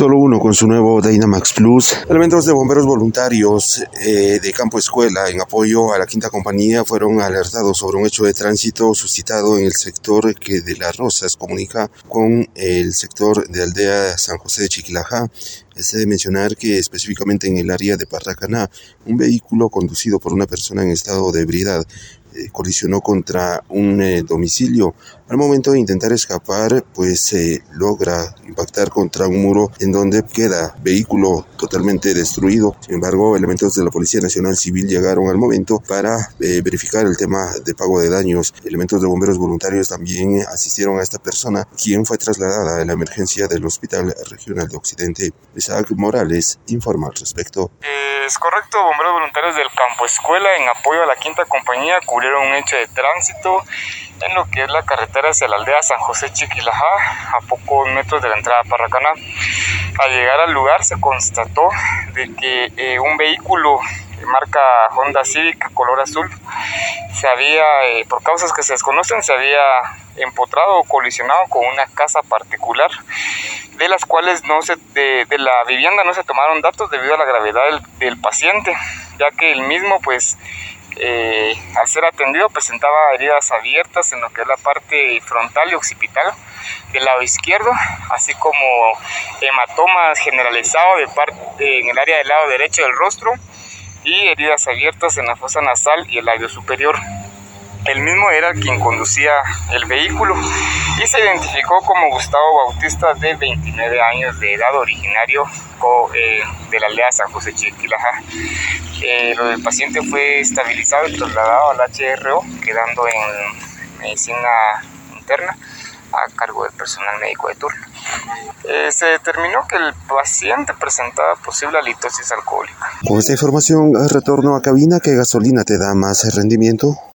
Solo uno con su nuevo Dynamax Plus. Elementos de bomberos voluntarios eh, de Campo Escuela en apoyo a la quinta compañía fueron alertados sobre un hecho de tránsito suscitado en el sector que de Las Rosas comunica con el sector de aldea San José de Chiquilajá. Es de mencionar que específicamente en el área de Parracaná, un vehículo conducido por una persona en estado de ebriedad eh, colisionó contra un eh, domicilio. Al momento de intentar escapar, pues se logra impactar contra un muro en donde queda vehículo totalmente destruido. Sin embargo, elementos de la Policía Nacional Civil llegaron al momento para eh, verificar el tema de pago de daños. Elementos de bomberos voluntarios también asistieron a esta persona, quien fue trasladada a la emergencia del Hospital Regional de Occidente. Isaac Morales informa al respecto. Es correcto, bomberos voluntarios del Campo Escuela en apoyo a la quinta compañía cubrieron un hecho de tránsito en lo que es la carretera hacia la aldea San José Chiquilajá, a pocos metros de la entrada a Parracaná. Al llegar al lugar se constató de que eh, un vehículo de marca Honda Civic color azul se había, eh, por causas que se desconocen, se había empotrado o colisionado con una casa particular de las cuales no se, de, la vivienda no se tomaron datos debido a la gravedad del, paciente, ya que el mismo pues eh, al ser atendido presentaba heridas abiertas en lo que es la parte frontal y occipital del lado izquierdo, así como hematomas generalizados en el área del lado derecho del rostro y heridas abiertas en la fosa nasal y el labio superior. El mismo era quien conducía el vehículo y se identificó como Gustavo Bautista de 29 años de edad, originario eh, de la aldea San José Chiquilajá. Eh, del paciente fue estabilizado y trasladado al HRO, quedando en medicina interna a cargo del personal médico de turno. Eh, se determinó que el paciente presentaba posible halitosis alcohólica. Con esta información, retorno a cabina, ¿qué gasolina te da más rendimiento?